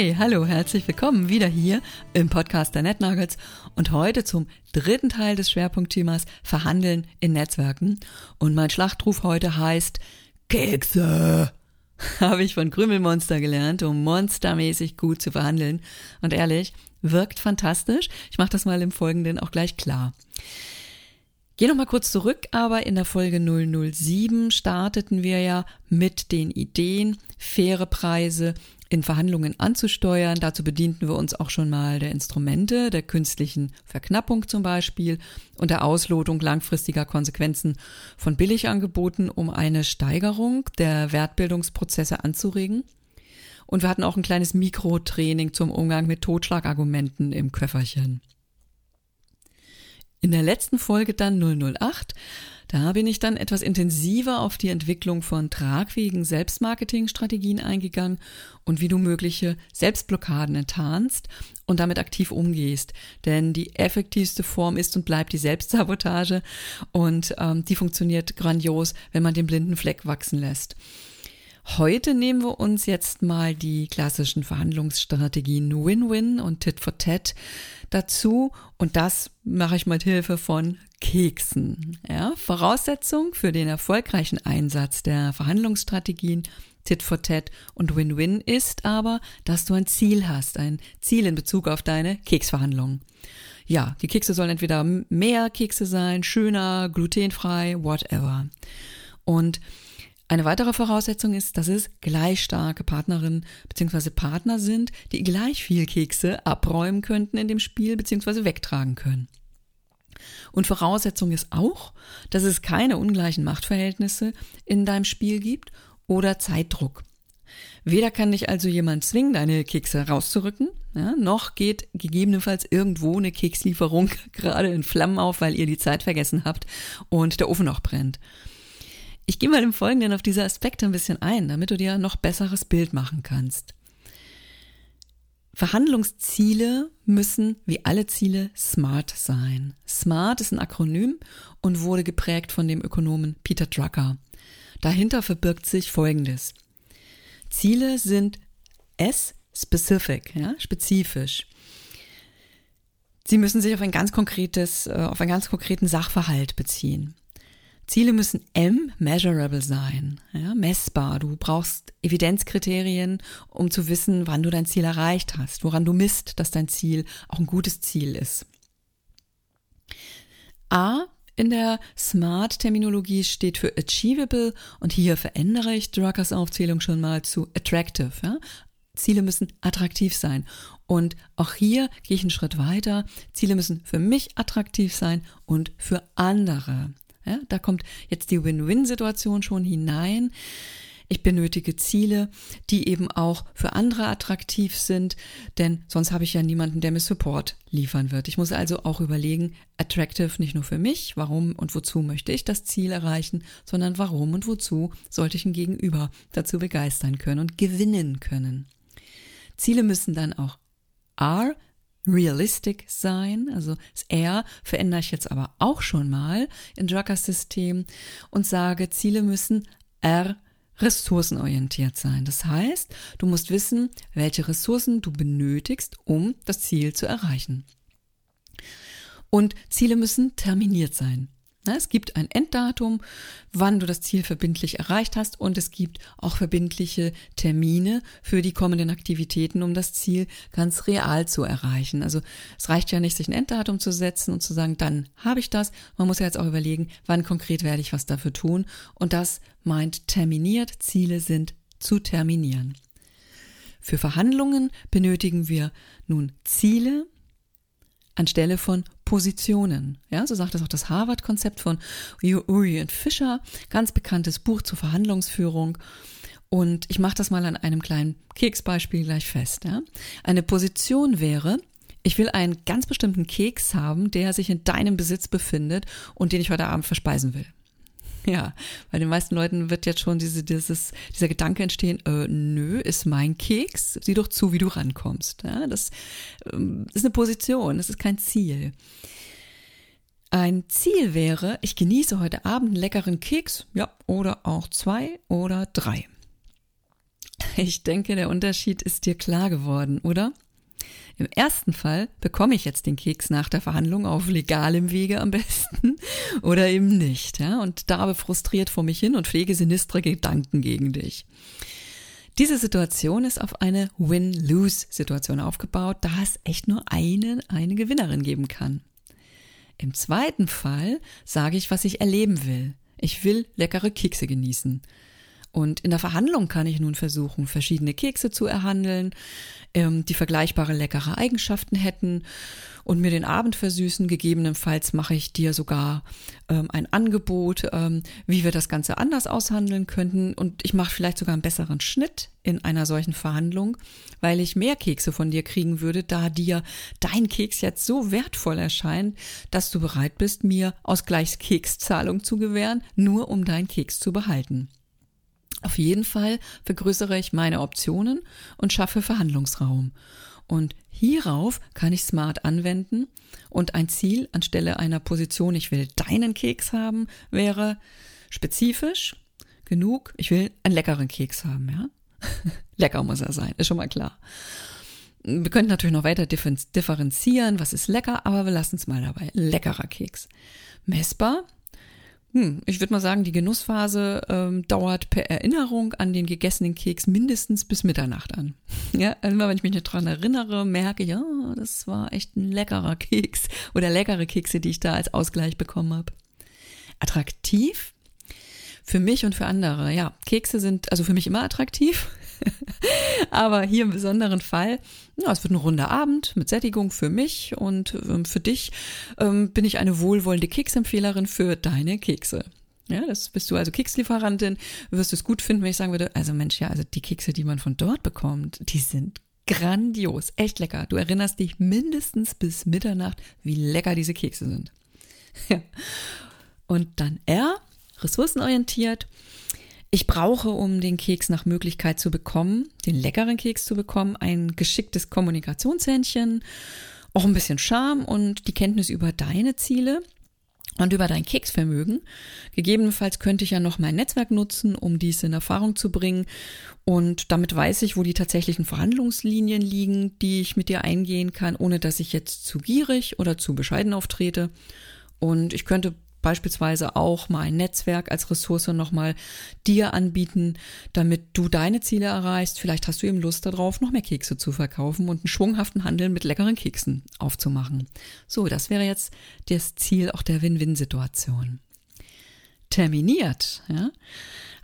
Hey, hallo, herzlich willkommen wieder hier im Podcast der NetNuggets und heute zum dritten Teil des Schwerpunktthemas Verhandeln in Netzwerken. Und mein Schlachtruf heute heißt Kekse. Habe ich von Krümelmonster gelernt, um monstermäßig gut zu verhandeln. Und ehrlich, wirkt fantastisch. Ich mache das mal im Folgenden auch gleich klar. Geh noch mal kurz zurück, aber in der Folge 007 starteten wir ja mit den Ideen, faire Preise, in Verhandlungen anzusteuern. Dazu bedienten wir uns auch schon mal der Instrumente, der künstlichen Verknappung zum Beispiel und der Auslotung langfristiger Konsequenzen von Billigangeboten, um eine Steigerung der Wertbildungsprozesse anzuregen. Und wir hatten auch ein kleines Mikrotraining zum Umgang mit Totschlagargumenten im Köfferchen. In der letzten Folge dann 008 da bin ich dann etwas intensiver auf die Entwicklung von tragfähigen Selbstmarketingstrategien eingegangen und wie du mögliche Selbstblockaden enttarnst und damit aktiv umgehst. Denn die effektivste Form ist und bleibt die Selbstsabotage und ähm, die funktioniert grandios, wenn man den blinden Fleck wachsen lässt. Heute nehmen wir uns jetzt mal die klassischen Verhandlungsstrategien Win-Win und Tit for Tat dazu und das mache ich mit Hilfe von Keksen. Ja, Voraussetzung für den erfolgreichen Einsatz der Verhandlungsstrategien Tit for Tat und Win-Win ist aber, dass du ein Ziel hast, ein Ziel in Bezug auf deine Keksverhandlungen. Ja, die Kekse sollen entweder mehr Kekse sein, schöner, glutenfrei, whatever. Und eine weitere Voraussetzung ist, dass es gleich starke Partnerinnen bzw. Partner sind, die gleich viel Kekse abräumen könnten in dem Spiel bzw. wegtragen können. Und Voraussetzung ist auch, dass es keine ungleichen Machtverhältnisse in deinem Spiel gibt oder Zeitdruck. Weder kann dich also jemand zwingen, deine Kekse rauszurücken, ja, noch geht gegebenenfalls irgendwo eine Kekslieferung gerade in Flammen auf, weil ihr die Zeit vergessen habt und der Ofen noch brennt. Ich gehe mal im Folgenden auf diese Aspekte ein bisschen ein, damit du dir noch besseres Bild machen kannst. Verhandlungsziele müssen, wie alle Ziele, SMART sein. SMART ist ein Akronym und wurde geprägt von dem Ökonomen Peter Drucker. Dahinter verbirgt sich Folgendes. Ziele sind S, specific, ja, spezifisch. Sie müssen sich auf ein ganz konkretes, äh, auf einen ganz konkreten Sachverhalt beziehen. Ziele müssen M, measurable sein, ja, messbar. Du brauchst Evidenzkriterien, um zu wissen, wann du dein Ziel erreicht hast, woran du misst, dass dein Ziel auch ein gutes Ziel ist. A in der SMART-Terminologie steht für achievable und hier verändere ich Druckers Aufzählung schon mal zu attractive. Ja? Ziele müssen attraktiv sein. Und auch hier gehe ich einen Schritt weiter. Ziele müssen für mich attraktiv sein und für andere. Ja, da kommt jetzt die Win-Win-Situation schon hinein. Ich benötige Ziele, die eben auch für andere attraktiv sind, denn sonst habe ich ja niemanden, der mir Support liefern wird. Ich muss also auch überlegen, attractive nicht nur für mich, warum und wozu möchte ich das Ziel erreichen, sondern warum und wozu sollte ich ein Gegenüber dazu begeistern können und gewinnen können. Ziele müssen dann auch R realistic sein. Also das R verändere ich jetzt aber auch schon mal in Druckers System und sage, Ziele müssen R ressourcenorientiert sein. Das heißt, du musst wissen, welche Ressourcen du benötigst, um das Ziel zu erreichen. Und Ziele müssen terminiert sein. Es gibt ein Enddatum, wann du das Ziel verbindlich erreicht hast und es gibt auch verbindliche Termine für die kommenden Aktivitäten, um das Ziel ganz real zu erreichen. Also es reicht ja nicht, sich ein Enddatum zu setzen und zu sagen, dann habe ich das. Man muss ja jetzt auch überlegen, wann konkret werde ich was dafür tun. Und das meint terminiert. Ziele sind zu terminieren. Für Verhandlungen benötigen wir nun Ziele, anstelle von Positionen. Ja, so sagt es auch das Harvard-Konzept von Uri und Fischer, ganz bekanntes Buch zur Verhandlungsführung. Und ich mache das mal an einem kleinen Keksbeispiel gleich fest. Ja. Eine Position wäre, ich will einen ganz bestimmten Keks haben, der sich in deinem Besitz befindet und den ich heute Abend verspeisen will. Ja, bei den meisten Leuten wird jetzt schon diese, dieses, dieser Gedanke entstehen, äh, nö, ist mein Keks, sieh doch zu, wie du rankommst. Ja, das ähm, ist eine Position, das ist kein Ziel. Ein Ziel wäre, ich genieße heute Abend einen leckeren Keks, ja, oder auch zwei oder drei. Ich denke, der Unterschied ist dir klar geworden, oder? Im ersten Fall bekomme ich jetzt den Keks nach der Verhandlung auf legalem Wege am besten oder eben nicht, ja, und darbe frustriert vor mich hin und pflege sinistre Gedanken gegen dich. Diese Situation ist auf eine Win-Lose-Situation aufgebaut, da es echt nur eine, eine Gewinnerin geben kann. Im zweiten Fall sage ich, was ich erleben will. Ich will leckere Kekse genießen. Und in der Verhandlung kann ich nun versuchen, verschiedene Kekse zu erhandeln, ähm, die vergleichbare leckere Eigenschaften hätten und mir den Abend versüßen. Gegebenenfalls mache ich dir sogar ähm, ein Angebot, ähm, wie wir das Ganze anders aushandeln könnten. Und ich mache vielleicht sogar einen besseren Schnitt in einer solchen Verhandlung, weil ich mehr Kekse von dir kriegen würde, da dir dein Keks jetzt so wertvoll erscheint, dass du bereit bist, mir Ausgleichskekszahlung zu gewähren, nur um deinen Keks zu behalten. Auf jeden Fall vergrößere ich meine Optionen und schaffe Verhandlungsraum. Und hierauf kann ich Smart anwenden und ein Ziel anstelle einer Position, ich will deinen Keks haben, wäre spezifisch genug, ich will einen leckeren Keks haben, ja? Lecker muss er sein, ist schon mal klar. Wir könnten natürlich noch weiter differenzieren, was ist lecker, aber wir lassen es mal dabei. Leckerer Keks. Messbar hm, ich würde mal sagen, die Genussphase ähm, dauert per Erinnerung an den gegessenen Keks mindestens bis Mitternacht an. Ja, immer wenn ich mich dran erinnere, merke ich, ja, das war echt ein leckerer Keks oder leckere Kekse, die ich da als Ausgleich bekommen habe. Attraktiv für mich und für andere. Ja, Kekse sind also für mich immer attraktiv. Aber hier im besonderen Fall, ja, es wird ein runder Abend mit Sättigung für mich und ähm, für dich ähm, bin ich eine wohlwollende Keksempfehlerin für deine Kekse. Ja, das bist du also Kekslieferantin, wirst du es gut finden, wenn ich sagen würde, also Mensch, ja, also die Kekse, die man von dort bekommt, die sind grandios, echt lecker. Du erinnerst dich mindestens bis Mitternacht, wie lecker diese Kekse sind. Ja. Und dann R, ressourcenorientiert. Ich brauche, um den Keks nach Möglichkeit zu bekommen, den leckeren Keks zu bekommen, ein geschicktes Kommunikationshändchen, auch ein bisschen Charme und die Kenntnis über deine Ziele und über dein Keksvermögen. Gegebenenfalls könnte ich ja noch mein Netzwerk nutzen, um dies in Erfahrung zu bringen. Und damit weiß ich, wo die tatsächlichen Verhandlungslinien liegen, die ich mit dir eingehen kann, ohne dass ich jetzt zu gierig oder zu bescheiden auftrete. Und ich könnte beispielsweise auch mein Netzwerk als Ressource nochmal dir anbieten, damit du deine Ziele erreichst. Vielleicht hast du eben Lust darauf, noch mehr Kekse zu verkaufen und einen schwunghaften Handel mit leckeren Keksen aufzumachen. So, das wäre jetzt das Ziel auch der Win-Win-Situation. Terminiert, ja,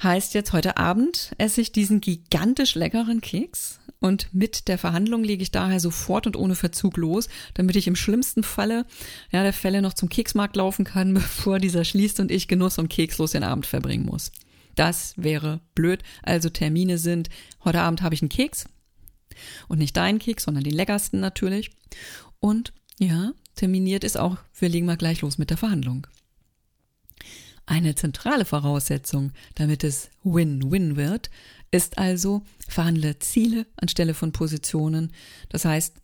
heißt jetzt heute Abend esse ich diesen gigantisch leckeren Keks und mit der Verhandlung lege ich daher sofort und ohne Verzug los, damit ich im schlimmsten Falle ja, der Fälle noch zum Keksmarkt laufen kann, bevor dieser schließt und ich genuss und kekslos den Abend verbringen muss. Das wäre blöd. Also Termine sind, heute Abend habe ich einen Keks und nicht deinen Keks, sondern den leckersten natürlich. Und ja, terminiert ist auch, wir legen mal gleich los mit der Verhandlung. Eine zentrale Voraussetzung, damit es Win-Win wird, ist also, verhandle Ziele anstelle von Positionen. Das heißt,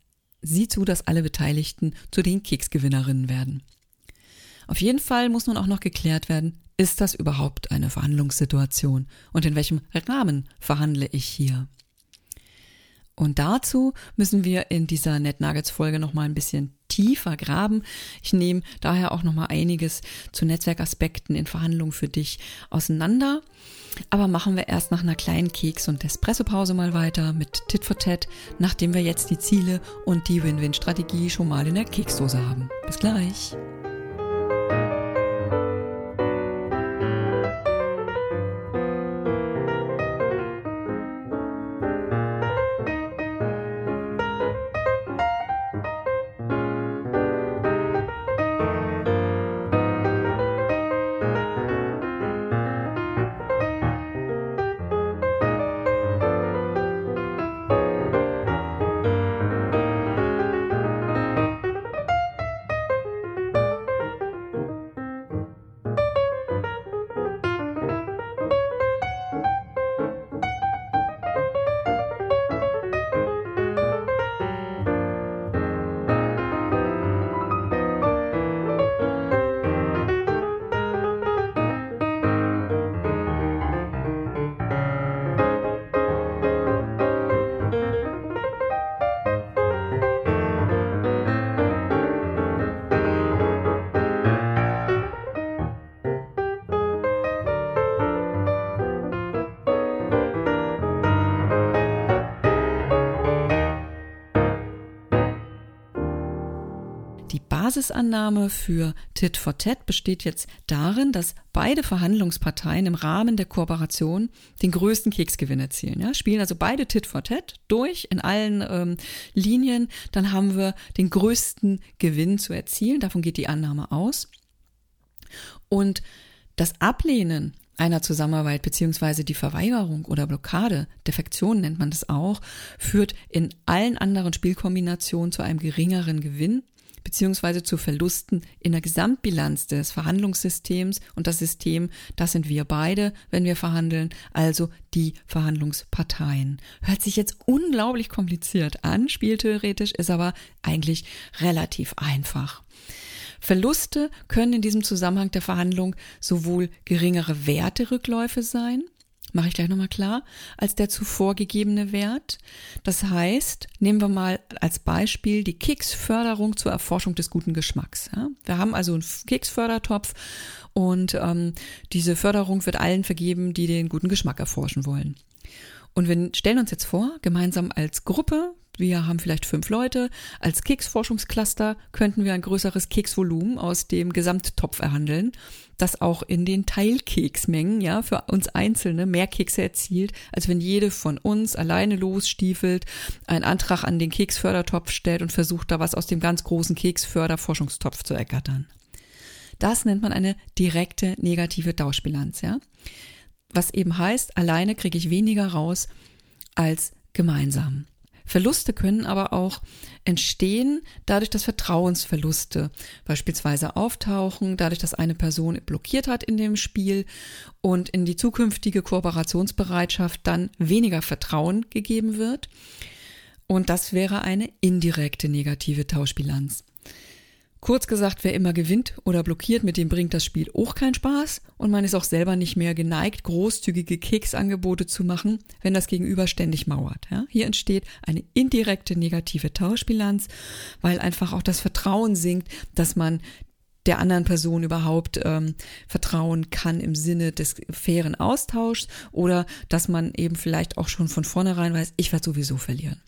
sieh zu, dass alle Beteiligten zu den Keksgewinnerinnen werden. Auf jeden Fall muss nun auch noch geklärt werden, ist das überhaupt eine Verhandlungssituation und in welchem Rahmen verhandle ich hier? Und dazu müssen wir in dieser NetNuggets Folge noch mal ein bisschen tiefer graben. Ich nehme daher auch noch mal einiges zu Netzwerkaspekten in Verhandlungen für dich auseinander. Aber machen wir erst nach einer kleinen Keks- und Espresso-Pause mal weiter mit Tit for Tat, nachdem wir jetzt die Ziele und die Win-Win-Strategie schon mal in der Keksdose haben. Bis gleich. Basisannahme für Tit for Tat besteht jetzt darin, dass beide Verhandlungsparteien im Rahmen der Kooperation den größten Keksgewinn erzielen. Ja? Spielen also beide Tit for Tat durch in allen ähm, Linien, dann haben wir den größten Gewinn zu erzielen. Davon geht die Annahme aus. Und das Ablehnen einer Zusammenarbeit beziehungsweise die Verweigerung oder Blockade, Defektion nennt man das auch, führt in allen anderen Spielkombinationen zu einem geringeren Gewinn beziehungsweise zu Verlusten in der Gesamtbilanz des Verhandlungssystems und das System, das sind wir beide, wenn wir verhandeln, also die Verhandlungsparteien. Hört sich jetzt unglaublich kompliziert an, spieltheoretisch, ist aber eigentlich relativ einfach. Verluste können in diesem Zusammenhang der Verhandlung sowohl geringere Werterückläufe sein, mache ich gleich nochmal klar, als der zuvor gegebene Wert. Das heißt, nehmen wir mal als Beispiel die Keksförderung zur Erforschung des guten Geschmacks. Ja? Wir haben also einen Keksfördertopf und ähm, diese Förderung wird allen vergeben, die den guten Geschmack erforschen wollen. Und wir stellen uns jetzt vor, gemeinsam als Gruppe wir haben vielleicht fünf Leute. Als Keksforschungscluster könnten wir ein größeres Keksvolumen aus dem Gesamttopf erhandeln, das auch in den Teilkeksmengen, ja, für uns Einzelne mehr Kekse erzielt, als wenn jede von uns alleine losstiefelt, einen Antrag an den Keksfördertopf stellt und versucht, da was aus dem ganz großen Keksförderforschungstopf zu ergattern. Das nennt man eine direkte negative Tauschbilanz, ja. Was eben heißt, alleine kriege ich weniger raus als gemeinsam. Verluste können aber auch entstehen dadurch, dass Vertrauensverluste beispielsweise auftauchen, dadurch, dass eine Person blockiert hat in dem Spiel und in die zukünftige Kooperationsbereitschaft dann weniger Vertrauen gegeben wird. Und das wäre eine indirekte negative Tauschbilanz. Kurz gesagt, wer immer gewinnt oder blockiert, mit dem bringt das Spiel auch keinen Spaß und man ist auch selber nicht mehr geneigt, großzügige Keksangebote zu machen, wenn das Gegenüber ständig mauert. Ja? Hier entsteht eine indirekte negative Tauschbilanz, weil einfach auch das Vertrauen sinkt, dass man der anderen Person überhaupt ähm, vertrauen kann im Sinne des fairen Austauschs oder dass man eben vielleicht auch schon von vornherein weiß, ich werde sowieso verlieren.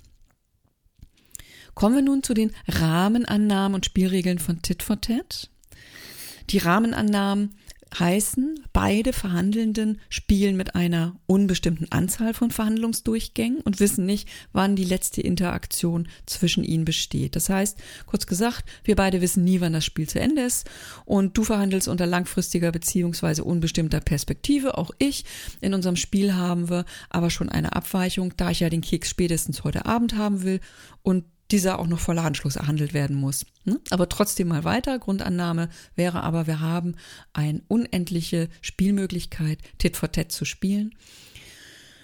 Kommen wir nun zu den Rahmenannahmen und Spielregeln von Tit for Tat. Die Rahmenannahmen heißen, beide Verhandelnden spielen mit einer unbestimmten Anzahl von Verhandlungsdurchgängen und wissen nicht, wann die letzte Interaktion zwischen ihnen besteht. Das heißt, kurz gesagt, wir beide wissen nie, wann das Spiel zu Ende ist und du verhandelst unter langfristiger beziehungsweise unbestimmter Perspektive. Auch ich. In unserem Spiel haben wir aber schon eine Abweichung, da ich ja den Keks spätestens heute Abend haben will und dieser auch noch vor Ladenschluss erhandelt werden muss. Hm? Aber trotzdem mal weiter. Grundannahme wäre aber, wir haben eine unendliche Spielmöglichkeit, Tit for Tat zu spielen.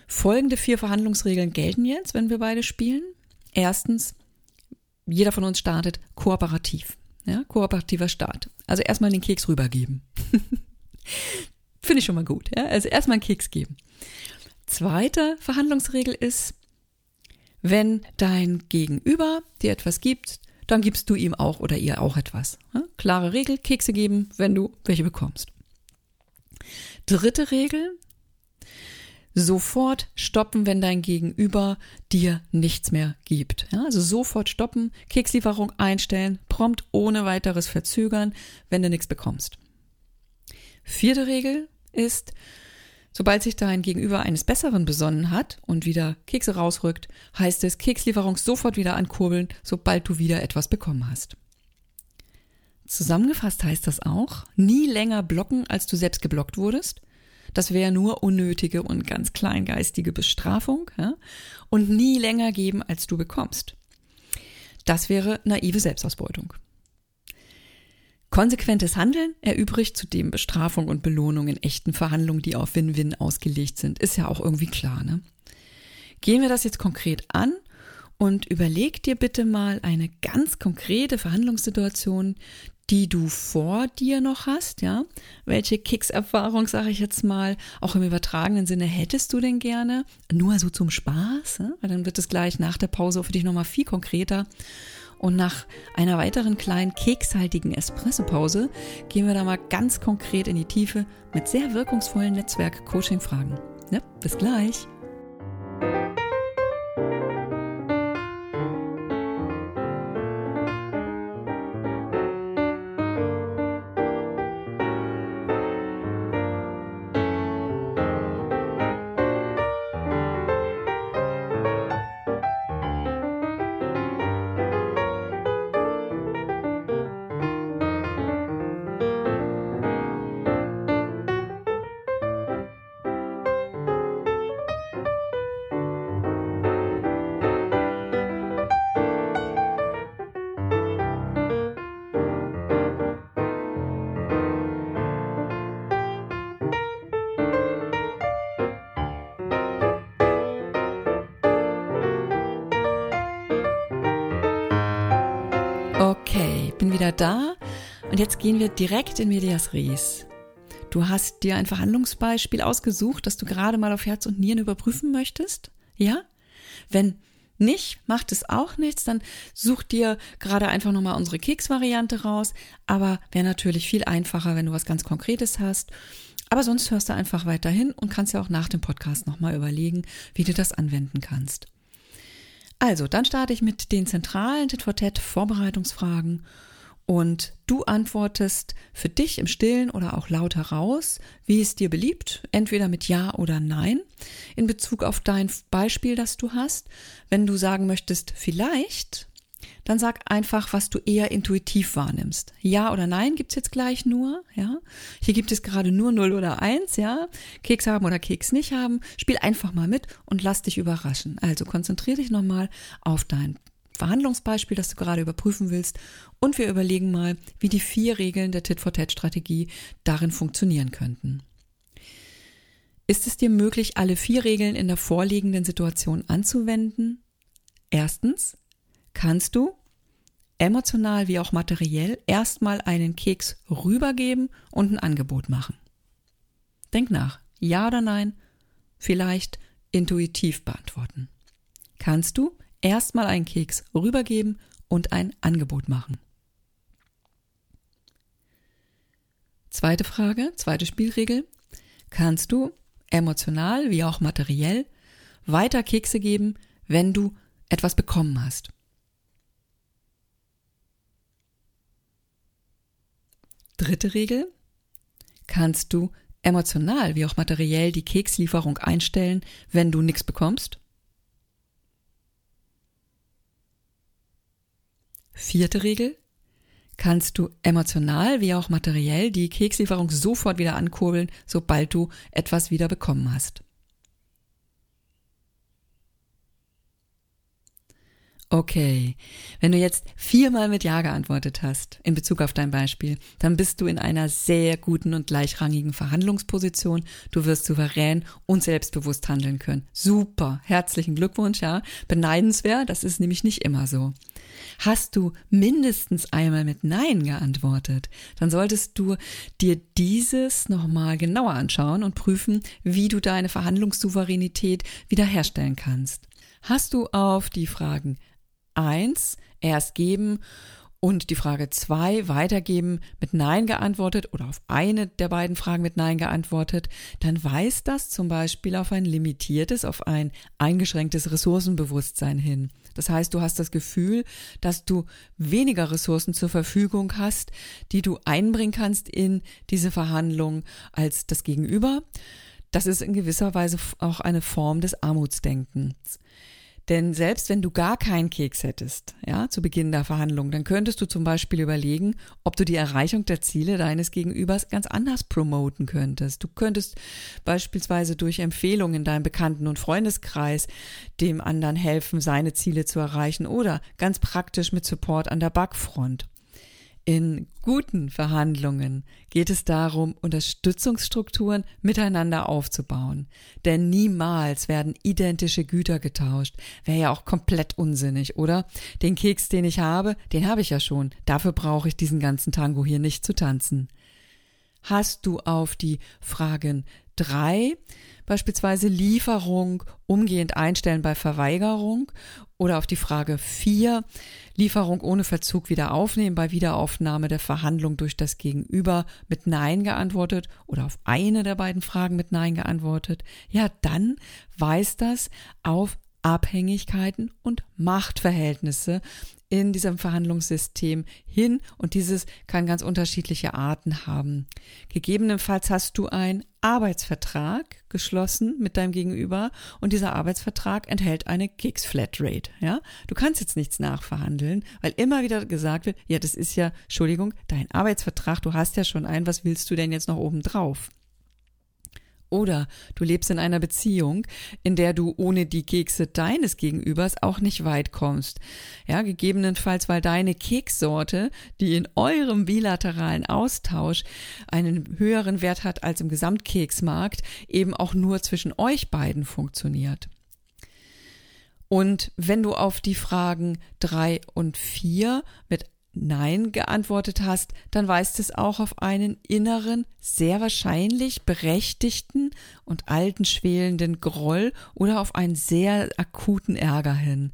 Folgende vier Verhandlungsregeln gelten jetzt, wenn wir beide spielen. Erstens, jeder von uns startet kooperativ. Ja, kooperativer Start. Also erstmal den Keks rübergeben. Finde ich schon mal gut. Ja? Also erstmal einen Keks geben. Zweite Verhandlungsregel ist, wenn dein Gegenüber dir etwas gibt, dann gibst du ihm auch oder ihr auch etwas. Klare Regel, Kekse geben, wenn du welche bekommst. Dritte Regel, sofort stoppen, wenn dein Gegenüber dir nichts mehr gibt. Also sofort stoppen, Kekslieferung einstellen, prompt ohne weiteres verzögern, wenn du nichts bekommst. Vierte Regel ist, Sobald sich dein Gegenüber eines Besseren besonnen hat und wieder Kekse rausrückt, heißt es Kekslieferung sofort wieder ankurbeln, sobald du wieder etwas bekommen hast. Zusammengefasst heißt das auch, nie länger blocken, als du selbst geblockt wurdest. Das wäre nur unnötige und ganz kleingeistige Bestrafung. Ja? Und nie länger geben, als du bekommst. Das wäre naive Selbstausbeutung. Konsequentes Handeln erübrigt zudem Bestrafung und Belohnung in echten Verhandlungen, die auf Win-Win ausgelegt sind. Ist ja auch irgendwie klar, ne? Gehen wir das jetzt konkret an und überleg dir bitte mal eine ganz konkrete Verhandlungssituation, die du vor dir noch hast, ja? Welche Kicks-Erfahrung, sage ich jetzt mal, auch im übertragenen Sinne hättest du denn gerne? Nur so zum Spaß, ne? weil dann wird es gleich nach der Pause für dich nochmal viel konkreter. Und nach einer weiteren kleinen kekshaltigen Espressopause gehen wir da mal ganz konkret in die Tiefe mit sehr wirkungsvollen Netzwerk-Coaching-Fragen. Ja, bis gleich. Bin wieder da und jetzt gehen wir direkt in Medias Res. Du hast dir ein Verhandlungsbeispiel ausgesucht, das du gerade mal auf Herz und Nieren überprüfen möchtest? Ja? Wenn nicht, macht es auch nichts, dann such dir gerade einfach nochmal unsere Keksvariante raus, aber wäre natürlich viel einfacher, wenn du was ganz Konkretes hast. Aber sonst hörst du einfach weiterhin und kannst ja auch nach dem Podcast nochmal überlegen, wie du das anwenden kannst. Also, dann starte ich mit den zentralen Tit-for-Tat Vorbereitungsfragen und du antwortest für dich im Stillen oder auch laut heraus, wie es dir beliebt, entweder mit Ja oder Nein in Bezug auf dein Beispiel, das du hast. Wenn du sagen möchtest, vielleicht, dann sag einfach, was du eher intuitiv wahrnimmst. Ja oder nein gibt's jetzt gleich nur, ja. Hier gibt es gerade nur 0 oder 1, ja. Keks haben oder Keks nicht haben. Spiel einfach mal mit und lass dich überraschen. Also konzentrier dich nochmal auf dein Verhandlungsbeispiel, das du gerade überprüfen willst und wir überlegen mal, wie die vier Regeln der Tit-for-Tat-Strategie darin funktionieren könnten. Ist es dir möglich, alle vier Regeln in der vorliegenden Situation anzuwenden? Erstens, kannst du emotional wie auch materiell erstmal einen Keks rübergeben und ein Angebot machen. Denk nach. Ja oder nein? Vielleicht intuitiv beantworten. Kannst du erstmal einen Keks rübergeben und ein Angebot machen? Zweite Frage, zweite Spielregel. Kannst du emotional wie auch materiell weiter Kekse geben, wenn du etwas bekommen hast? Dritte Regel. Kannst du emotional wie auch materiell die Kekslieferung einstellen, wenn du nichts bekommst? Vierte Regel. Kannst du emotional wie auch materiell die Kekslieferung sofort wieder ankurbeln, sobald du etwas wieder bekommen hast? Okay, wenn du jetzt viermal mit Ja geantwortet hast in Bezug auf dein Beispiel, dann bist du in einer sehr guten und gleichrangigen Verhandlungsposition. Du wirst souverän und selbstbewusst handeln können. Super, herzlichen Glückwunsch, ja. Beneidenswert, das ist nämlich nicht immer so. Hast du mindestens einmal mit Nein geantwortet, dann solltest du dir dieses nochmal genauer anschauen und prüfen, wie du deine Verhandlungssouveränität wiederherstellen kannst. Hast du auf die Fragen 1 erst geben und die Frage 2 weitergeben mit Nein geantwortet oder auf eine der beiden Fragen mit Nein geantwortet, dann weist das zum Beispiel auf ein limitiertes, auf ein eingeschränktes Ressourcenbewusstsein hin. Das heißt, du hast das Gefühl, dass du weniger Ressourcen zur Verfügung hast, die du einbringen kannst in diese Verhandlung als das Gegenüber. Das ist in gewisser Weise auch eine Form des Armutsdenkens. Denn selbst wenn du gar keinen Keks hättest, ja, zu Beginn der Verhandlung, dann könntest du zum Beispiel überlegen, ob du die Erreichung der Ziele deines Gegenübers ganz anders promoten könntest. Du könntest beispielsweise durch Empfehlungen in deinem Bekannten- und Freundeskreis dem anderen helfen, seine Ziele zu erreichen oder ganz praktisch mit Support an der Backfront. In guten Verhandlungen geht es darum, Unterstützungsstrukturen miteinander aufzubauen. Denn niemals werden identische Güter getauscht. Wäre ja auch komplett unsinnig, oder? Den Keks, den ich habe, den habe ich ja schon. Dafür brauche ich diesen ganzen Tango hier nicht zu tanzen. Hast du auf die Fragen drei beispielsweise Lieferung umgehend einstellen bei Verweigerung oder auf die Frage 4, Lieferung ohne Verzug wieder aufnehmen bei Wiederaufnahme der Verhandlung durch das Gegenüber mit Nein geantwortet oder auf eine der beiden Fragen mit Nein geantwortet, ja, dann weist das auf Abhängigkeiten und Machtverhältnisse in diesem Verhandlungssystem hin und dieses kann ganz unterschiedliche Arten haben. Gegebenenfalls hast du einen Arbeitsvertrag geschlossen mit deinem Gegenüber und dieser Arbeitsvertrag enthält eine Keks-Flatrate. Ja, du kannst jetzt nichts nachverhandeln, weil immer wieder gesagt wird, ja, das ist ja, Entschuldigung, dein Arbeitsvertrag, du hast ja schon einen, was willst du denn jetzt noch oben drauf? Oder du lebst in einer Beziehung, in der du ohne die Kekse deines Gegenübers auch nicht weit kommst. Ja, gegebenenfalls, weil deine Kekssorte, die in eurem bilateralen Austausch einen höheren Wert hat als im Gesamtkeksmarkt, eben auch nur zwischen euch beiden funktioniert. Und wenn du auf die Fragen drei und vier mit Nein geantwortet hast, dann weist es auch auf einen inneren, sehr wahrscheinlich berechtigten und alten schwelenden Groll oder auf einen sehr akuten Ärger hin.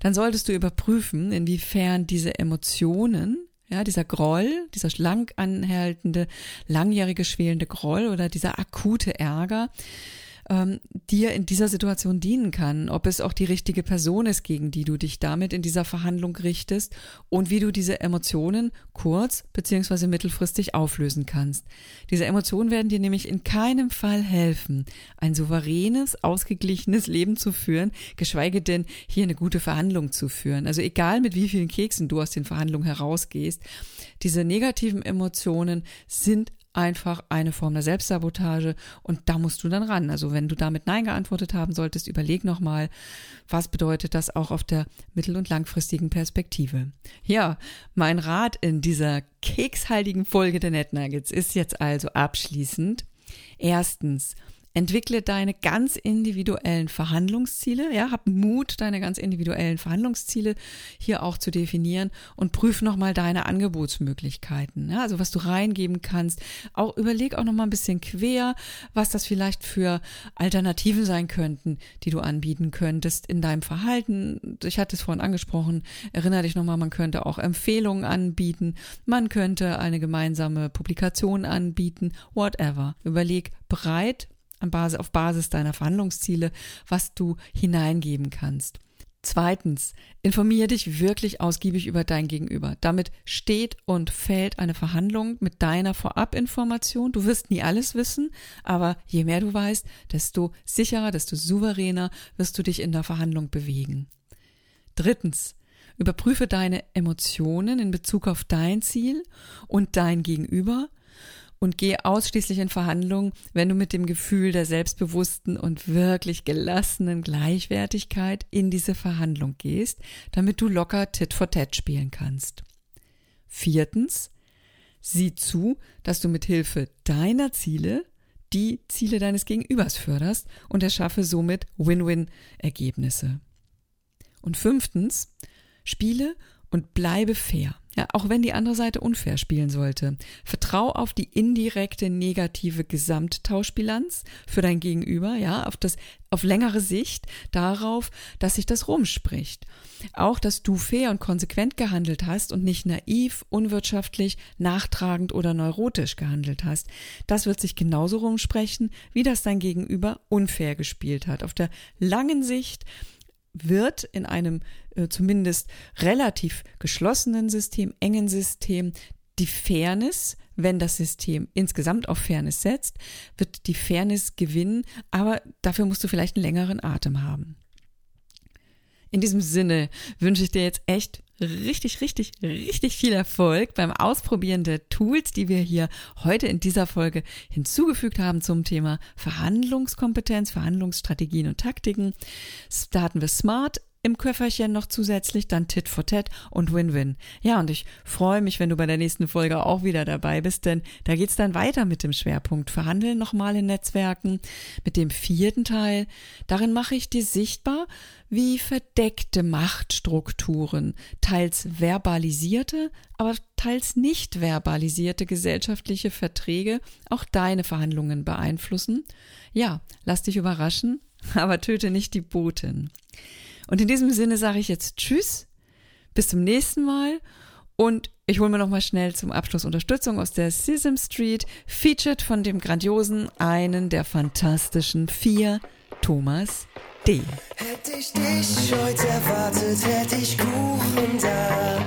Dann solltest du überprüfen, inwiefern diese Emotionen, ja, dieser Groll, dieser lang anhaltende, langjährige schwelende Groll oder dieser akute Ärger, ähm, dir in dieser Situation dienen kann, ob es auch die richtige Person ist, gegen die du dich damit in dieser Verhandlung richtest und wie du diese Emotionen kurz- bzw. mittelfristig auflösen kannst. Diese Emotionen werden dir nämlich in keinem Fall helfen, ein souveränes, ausgeglichenes Leben zu führen, geschweige denn hier eine gute Verhandlung zu führen. Also egal mit wie vielen Keksen du aus den Verhandlungen herausgehst, diese negativen Emotionen sind einfach eine Form der Selbstsabotage und da musst du dann ran. Also wenn du damit Nein geantwortet haben solltest, überleg nochmal, was bedeutet das auch auf der mittel- und langfristigen Perspektive. Ja, mein Rat in dieser kekshaltigen Folge der NetNuggets ist jetzt also abschließend. Erstens, Entwickle deine ganz individuellen Verhandlungsziele, ja, hab Mut, deine ganz individuellen Verhandlungsziele hier auch zu definieren und prüf nochmal deine Angebotsmöglichkeiten, ja, also was du reingeben kannst. Auch überleg auch nochmal ein bisschen quer, was das vielleicht für Alternativen sein könnten, die du anbieten könntest in deinem Verhalten. Ich hatte es vorhin angesprochen, erinnere dich nochmal, man könnte auch Empfehlungen anbieten, man könnte eine gemeinsame Publikation anbieten, whatever. Überleg breit Basis, auf Basis deiner Verhandlungsziele, was du hineingeben kannst. Zweitens, informiere dich wirklich ausgiebig über dein Gegenüber. Damit steht und fällt eine Verhandlung mit deiner Vorabinformation. Du wirst nie alles wissen, aber je mehr du weißt, desto sicherer, desto souveräner wirst du dich in der Verhandlung bewegen. Drittens, überprüfe deine Emotionen in Bezug auf dein Ziel und dein Gegenüber und geh ausschließlich in Verhandlungen, wenn du mit dem Gefühl der selbstbewussten und wirklich gelassenen Gleichwertigkeit in diese Verhandlung gehst, damit du locker Tit for Tat spielen kannst. Viertens, sieh zu, dass du mit Hilfe deiner Ziele die Ziele deines Gegenübers förderst und erschaffe somit Win-Win-Ergebnisse. Und fünftens, spiele und bleibe fair. Ja, auch wenn die andere Seite unfair spielen sollte. Vertrau auf die indirekte negative Gesamttauschbilanz für dein Gegenüber, ja, auf das, auf längere Sicht darauf, dass sich das rumspricht. Auch, dass du fair und konsequent gehandelt hast und nicht naiv, unwirtschaftlich, nachtragend oder neurotisch gehandelt hast. Das wird sich genauso rumsprechen, wie das dein Gegenüber unfair gespielt hat. Auf der langen Sicht wird in einem äh, zumindest relativ geschlossenen System, engen System, die Fairness, wenn das System insgesamt auf Fairness setzt, wird die Fairness gewinnen, aber dafür musst du vielleicht einen längeren Atem haben. In diesem Sinne wünsche ich dir jetzt echt richtig, richtig, richtig viel Erfolg beim Ausprobieren der Tools, die wir hier heute in dieser Folge hinzugefügt haben zum Thema Verhandlungskompetenz, Verhandlungsstrategien und Taktiken. Starten wir smart im Köfferchen noch zusätzlich dann Tit for Tat und Win-Win. Ja, und ich freue mich, wenn du bei der nächsten Folge auch wieder dabei bist, denn da geht's dann weiter mit dem Schwerpunkt Verhandeln nochmal in Netzwerken, mit dem vierten Teil. Darin mache ich dir sichtbar, wie verdeckte Machtstrukturen, teils verbalisierte, aber teils nicht verbalisierte gesellschaftliche Verträge auch deine Verhandlungen beeinflussen. Ja, lass dich überraschen, aber töte nicht die Botin. Und in diesem Sinne sage ich jetzt Tschüss, bis zum nächsten Mal und ich hole mir noch mal schnell zum Abschluss Unterstützung aus der Sesame Street, featured von dem grandiosen, einen der fantastischen vier, Thomas D. Hätte ich dich heute erwartet, hätte ich Kuchen da,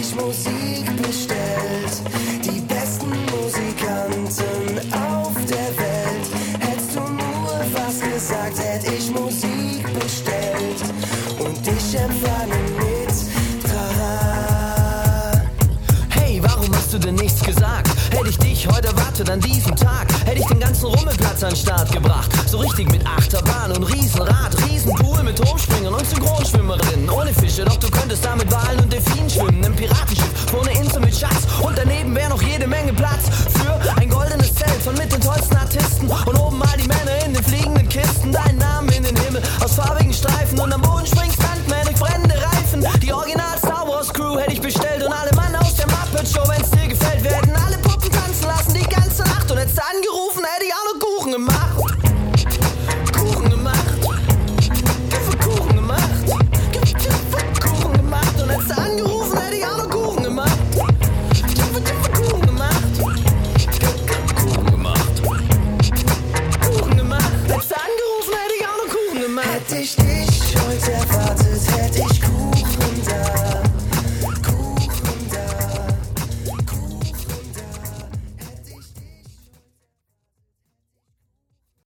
ich Musik bestellt. Die besten Musikanten auf der Welt. Hättest du nur was gesagt, hätte ich Musik bestellt. Und dich empfangen mit Trara. Hey, warum hast du denn nichts gesagt? Hätte ich dich heute erwartet an diesem Tag, hätte ich den ganzen Rummelplatz an den Start gebracht. So richtig mit Achterbahn und Riesenrad, Riesenpool mit Hochspringern und Synchronschwimmerinnen ohne Fische, doch du. Who